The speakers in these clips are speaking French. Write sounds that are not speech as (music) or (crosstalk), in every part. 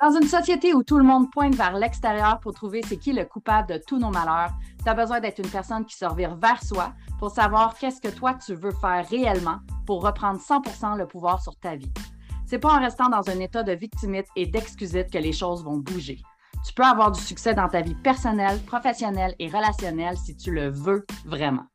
Dans une société où tout le monde pointe vers l'extérieur pour trouver c'est qui le coupable de tous nos malheurs, tu as besoin d'être une personne qui se revire vers soi pour savoir qu'est-ce que toi tu veux faire réellement pour reprendre 100% le pouvoir sur ta vie. C'est pas en restant dans un état de victimite et d'excusite que les choses vont bouger. Tu peux avoir du succès dans ta vie personnelle, professionnelle et relationnelle si tu le veux vraiment.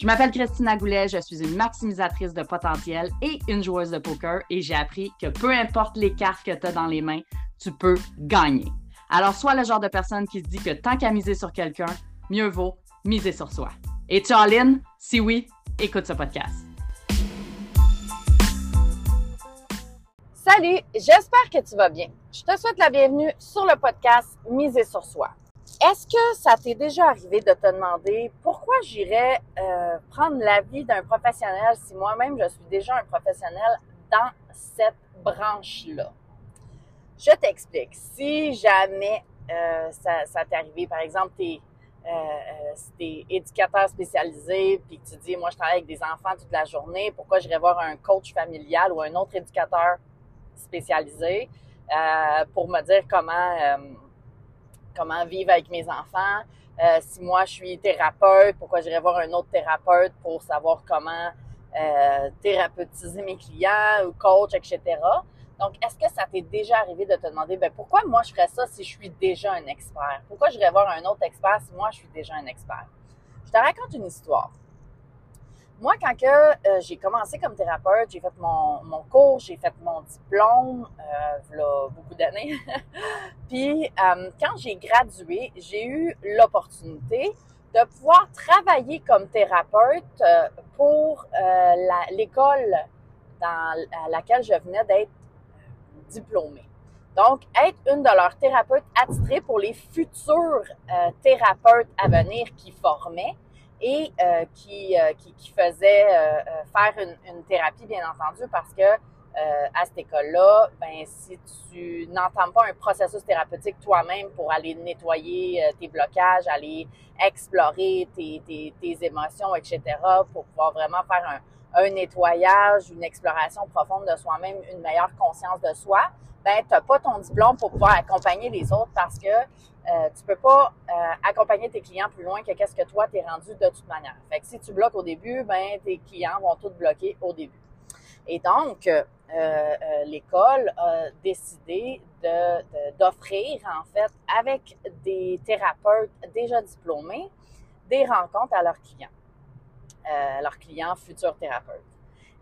Je m'appelle Christina Goulet, je suis une maximisatrice de potentiel et une joueuse de poker et j'ai appris que peu importe les cartes que tu as dans les mains, tu peux gagner. Alors, sois le genre de personne qui se dit que tant qu'à miser sur quelqu'un, mieux vaut miser sur soi. Et tu en ligne? Si oui, écoute ce podcast. Salut, j'espère que tu vas bien. Je te souhaite la bienvenue sur le podcast Miser sur soi. Est-ce que ça t'est déjà arrivé de te demander pourquoi j'irais euh, prendre l'avis d'un professionnel si moi-même je suis déjà un professionnel dans cette branche-là? Je t'explique. Si jamais euh, ça, t'est arrivé, par exemple, tu es, euh, éducateur spécialisé, puis tu dis, moi, je travaille avec des enfants toute la journée, pourquoi j'irais voir un coach familial ou un autre éducateur spécialisé pour me dire comment comment vivre avec mes enfants. Euh, si moi je suis thérapeute, pourquoi j'irais voir un autre thérapeute pour savoir comment euh, thérapeutiser mes clients ou coach, etc. Donc, est-ce que ça t'est déjà arrivé de te demander, ben pourquoi moi je ferais ça si je suis déjà un expert? Pourquoi j'irais voir un autre expert si moi je suis déjà un expert? Je te raconte une histoire. Moi, quand euh, j'ai commencé comme thérapeute, j'ai fait mon, cours, j'ai fait mon diplôme, euh, là, beaucoup d'années. (laughs) Puis, euh, quand j'ai gradué, j'ai eu l'opportunité de pouvoir travailler comme thérapeute euh, pour l'école dans laquelle je venais d'être diplômée. Donc, être une de leurs thérapeutes attitrées pour les futurs thérapeutes à venir qui formaient et euh, qui, euh, qui, qui, faisait euh, faire une, une, thérapie, bien entendu, parce que à cette école-là, ben si tu n'entends pas un processus thérapeutique toi-même pour aller nettoyer tes blocages, aller explorer tes, tes, tes, émotions, etc., pour pouvoir vraiment faire un, un nettoyage, une exploration profonde de soi-même, une meilleure conscience de soi, ben t'as pas ton diplôme pour pouvoir accompagner les autres parce que euh, tu peux pas euh, accompagner tes clients plus loin que qu'est-ce que toi t'es rendu de toute manière. Fait que si tu bloques au début, ben tes clients vont tous bloquer au début. Et donc, euh, euh l'école a décidé d'offrir, de, en fait, avec des thérapeutes déjà diplômés, des rencontres à leurs clients. Euh, leurs clients futurs thérapeutes.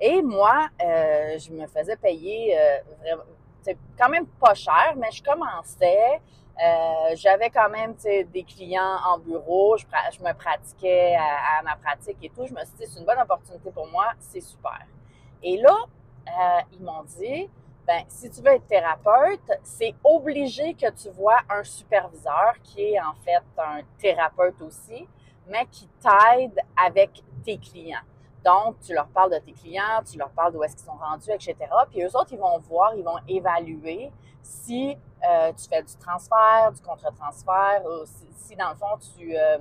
Et moi, euh, je me faisais payer euh, c'est quand même pas cher, mais je commençais. Euh, j'avais quand même des clients en bureau, je, me pratiquais à, ma pratique et tout. Je me suis dit, c'est une bonne opportunité pour moi, c'est super. Et là, euh, ils m'ont dit, ben, si tu veux être thérapeute, c'est obligé que tu vois un superviseur qui est en fait un thérapeute aussi, mais qui t'aide avec tes clients. Donc, tu leur parles de tes clients, tu leur parles d'où est-ce qu'ils sont rendus, etc. Puis eux autres, ils vont voir, ils vont évaluer si euh, tu fais du transfert, du contre-transfert, ou si, dans le fond, tu, euh,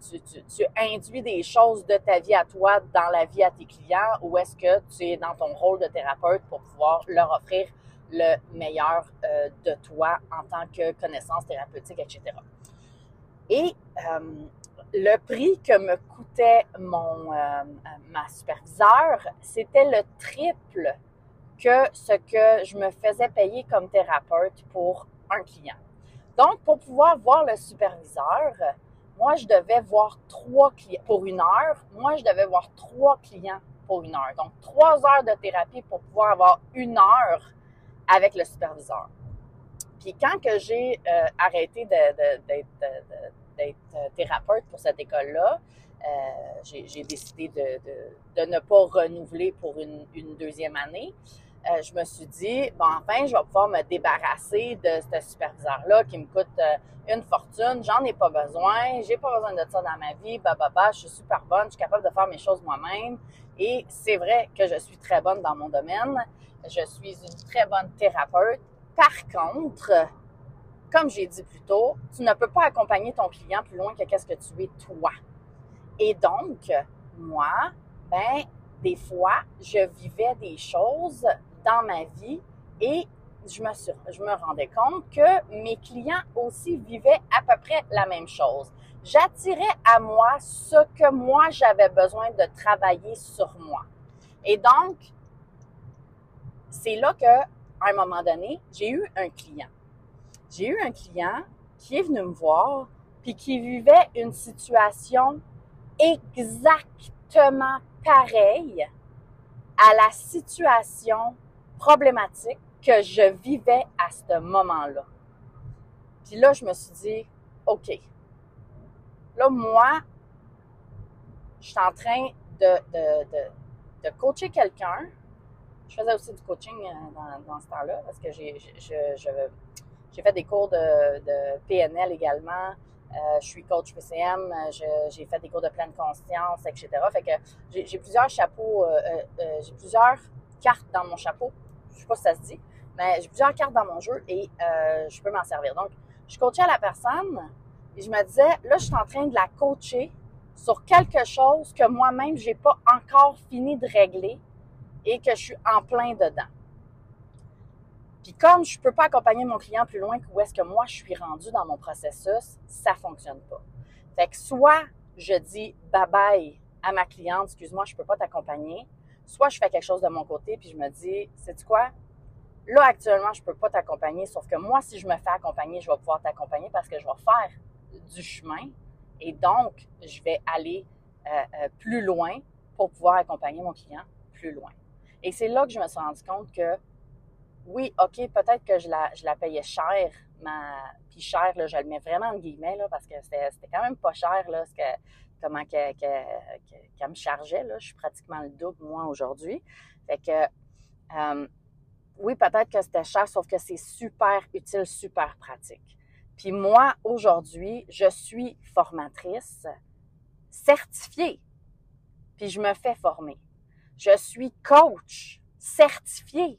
tu, induis des choses de ta vie à toi dans la vie à tes clients, ou est-ce que tu es dans ton rôle de thérapeute pour pouvoir leur offrir le meilleur euh, de toi en tant que connaissance thérapeutique, etc. Et le prix que me coûtait mon, euh, ma superviseure, c'était le triple que ce que je me faisais payer comme thérapeute pour un client. Donc, pour pouvoir voir le superviseur, moi, je devais voir trois clients pour une heure. Moi, je devais voir trois clients pour une heure. Donc, trois heures de thérapie pour pouvoir avoir une heure avec le superviseur. Puis quand que j'ai euh, arrêté d'être d'être euh, thérapeute pour cette école-là, euh, j'ai décidé de, ne pas renouveler pour une, une deuxième année. Euh, je me suis dit, bon, enfin, je vais pouvoir me débarrasser de ce superviseur-là qui me coûte une fortune. J'en ai pas besoin. J'ai pas besoin de ça dans ma vie. Bah, bah, bah, je suis super bonne. Je suis capable de faire mes choses moi-même. Et c'est vrai que je suis très bonne dans mon domaine. Je suis une très bonne thérapeute. Par contre, comme j'ai dit plus tôt, tu ne peux pas accompagner ton client plus loin que qu'est-ce que tu es toi. Et donc, moi, ben, des fois, je vivais des choses dans ma vie et je me, rendais compte que mes clients aussi vivaient à peu près la même chose. J'attirais à moi ce que moi j'avais besoin de travailler sur moi. Et donc, c'est là que, un moment donné, j'ai eu un client. J'ai eu un client qui est venu me voir puis qui vivait une situation exactement pareille à la situation problématique que je vivais à ce moment-là. Puis là, je me suis dit, OK, là, moi, je suis en train de, de, de, coacher quelqu'un. Je faisais aussi du coaching euh, dans, ce temps-là parce que j'ai j'ai fait des cours de, PNL également. Euh, je suis coach PCM, j'ai fait des cours de pleine conscience, etc. Fait que j'ai plusieurs chapeaux, euh, euh, j'ai plusieurs cartes dans mon chapeau. Je sais pas si ça se dit, mais j'ai plusieurs cartes dans mon jeu et je peux m'en servir. Donc, je coachais la personne et je me disais, là, je suis en train de la coacher sur quelque chose que moi-même, j'ai pas encore fini de régler et que je suis en plein dedans. Puis comme je peux pas accompagner mon client plus loin que où est-ce que moi je suis rendu dans mon processus, ça fonctionne pas. Fait que soit je dis bye bye à ma cliente, excuse-moi, je peux pas t'accompagner, soit je fais quelque chose de mon côté puis je me dis, c'est quoi? Là actuellement, je peux pas t'accompagner, sauf que moi si je me fais accompagner, je vais pouvoir t'accompagner parce que je vais faire du chemin et donc je vais aller euh, euh, plus loin pour pouvoir accompagner mon client plus loin. Et c'est là que je me suis rendu compte que oui, OK, peut-être que je la, payais cher, ma, puis cher, je le mets vraiment en guillemets, parce que c'était quand même pas cher, là, ce que, comment qu'elle me chargeait, là. Je suis pratiquement le double, moi, aujourd'hui. Fait que, euh, oui, peut-être que c'était cher, sauf que c'est super utile, super pratique. Puis moi, aujourd'hui, je suis formatrice certifiée, puis je me fais former. Je suis coach certifié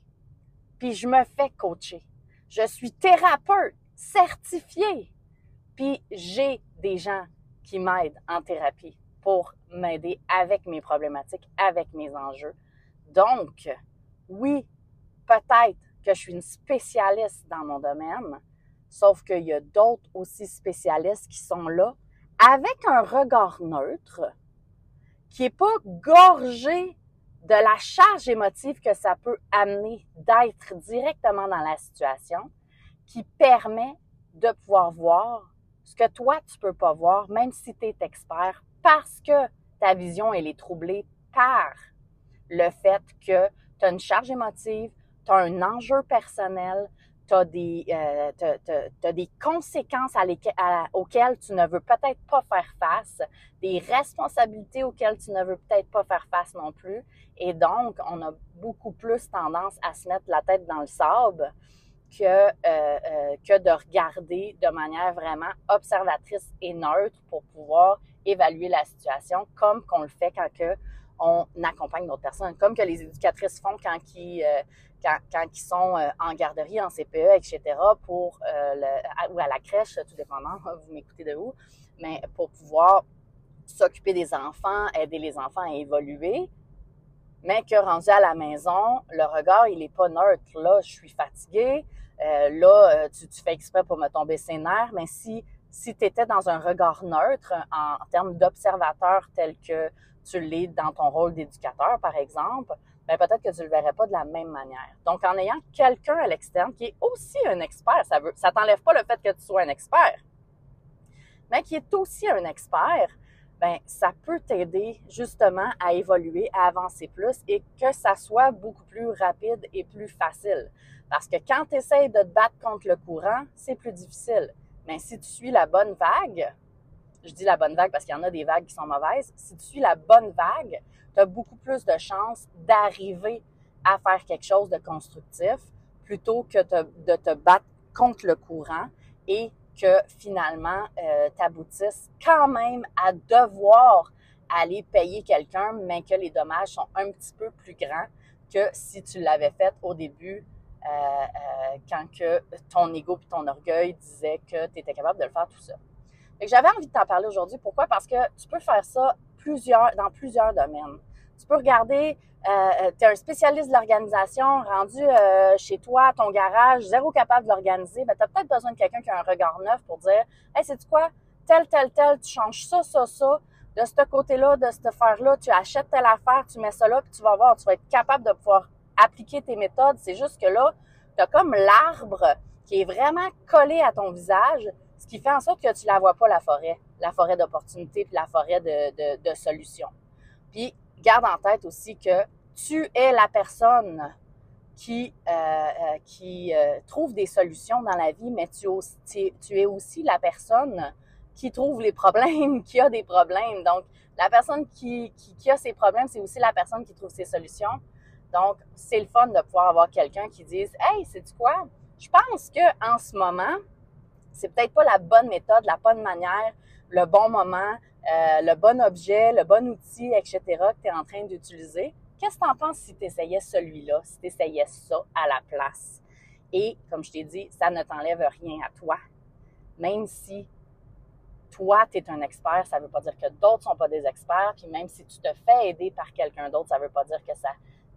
puis je me fais coacher. Je suis thérapeute certifié, puis j'ai des gens qui m'aident en thérapie pour m'aider avec mes problématiques, avec mes enjeux. Donc, oui, peut-être que je suis une spécialiste dans mon domaine, sauf qu'il y a d'autres aussi spécialistes qui sont là avec un regard neutre, qui n'est pas gorgé de la charge émotive que ça peut amener d'être directement dans la situation qui permet de pouvoir voir ce que toi, tu peux pas voir, même si tu es expert, parce que ta vision, elle est troublée par le fait que tu as une charge émotive, tu as un enjeu personnel, tu as, euh, des conséquences auxquelles tu ne veux peut-être pas faire face, des responsabilités auxquelles tu ne veux peut-être pas faire face non plus. Et donc, on a beaucoup plus tendance à se mettre la tête dans le sable que, euh, euh, que de regarder de manière vraiment observatrice et neutre pour pouvoir évaluer la situation comme qu'on le fait quand on accompagne d'autres personnes, comme que les éducatrices font quand ils, euh, quand, quand ils sont en garderie, en CPE, etc., pour, le, ou à la crèche, tout dépendant, (laughs) vous m'écoutez de où, mais pour pouvoir s'occuper des enfants, aider les enfants à évoluer, mais que rendu à la maison, le regard, il est pas neutre. Là, je suis fatiguée. Euh, là, euh, tu, tu, fais exprès pour me tomber ses nerfs. Mais si, si tu étais dans un regard neutre en, termes d'observateur tel que tu l'es dans ton rôle d'éducateur, par exemple, ben peut-être que tu le verrais pas de la même manière. Donc, en ayant quelqu'un à l'externe qui est aussi un expert, ça veut, ça t'enlève pas le fait que tu sois un expert, mais qui est aussi un expert, ben ça peut t'aider justement à évoluer, à avancer plus et que ça soit beaucoup plus rapide et plus facile. Parce que quand tu essaies de te battre contre le courant, c'est plus difficile. Mais si tu suis la bonne vague, je dis la bonne vague parce qu'il y en a des vagues qui sont mauvaises, si tu suis la bonne vague, tu as beaucoup plus de chances d'arriver à faire quelque chose de constructif plutôt que de te battre contre le courant et que finalement, euh, t'aboutisses quand même à devoir aller payer quelqu'un, mais que les dommages sont un petit peu plus grands que si tu l'avais fait au début, euh, euh, quand que ton ego et ton orgueil disaient que tu étais capable de le faire tout seul. J'avais envie de t'en parler aujourd'hui. Pourquoi? Parce que tu peux faire ça dans plusieurs domaines. Tu peux regarder, euh, tu es un spécialiste de l'organisation, rendu euh, chez toi, ton garage, zéro capable de l'organiser, ben, tu peut-être besoin de quelqu'un qui a un regard neuf pour dire Hey, c'est quoi? Tel, tel, tel, tu changes ça, ça, ça. De ce côté-là, de cette affaire-là, tu achètes telle affaire, tu mets ça là, puis tu vas voir, tu vas être capable de pouvoir appliquer tes méthodes. C'est juste que là, tu comme l'arbre qui est vraiment collé à ton visage, qui fait en sorte que tu la vois pas, la forêt, la forêt d'opportunités, puis la forêt de, solutions. Puis, garde en tête aussi que tu es la personne qui, euh, euh, euh, trouve des solutions dans la vie, mais tu, es aussi la personne qui trouve les problèmes, (laughs) qui a des problèmes. Donc, la personne qui, a ses problèmes, c'est aussi la personne qui trouve ses solutions. Donc, c'est le fun de pouvoir avoir quelqu'un qui dise Hey, c'est quoi? Je pense que en ce moment, c'est peut-être pas la bonne méthode, la bonne manière, le bon moment, euh, le bon objet, le bon outil, etc., que tu es en train d'utiliser. Qu'est-ce que tu en penses si tu essayais celui-là, si tu essayais ça à la place? Et comme je t'ai dit, ça ne t'enlève rien à toi. Même si toi, tu es un expert, ça ne veut pas dire que d'autres ne sont pas des experts. Puis même si tu te fais aider par quelqu'un d'autre, ça ne veut pas dire que ça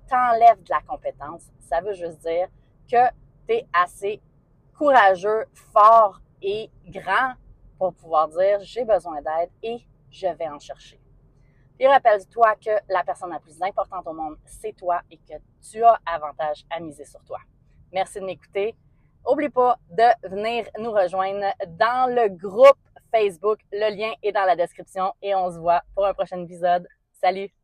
t'enlève de la compétence. Ça veut juste dire que tu es assez courageux, fort grand pour pouvoir dire j'ai besoin d'aide et je vais en chercher. Puis rappelle-toi que la personne la plus importante au monde, c'est toi et que tu as avantage à miser sur toi. Merci de m'écouter. N'oublie pas de venir nous rejoindre dans le groupe Facebook. Le lien est dans la description et on se voit pour un prochain épisode. Salut!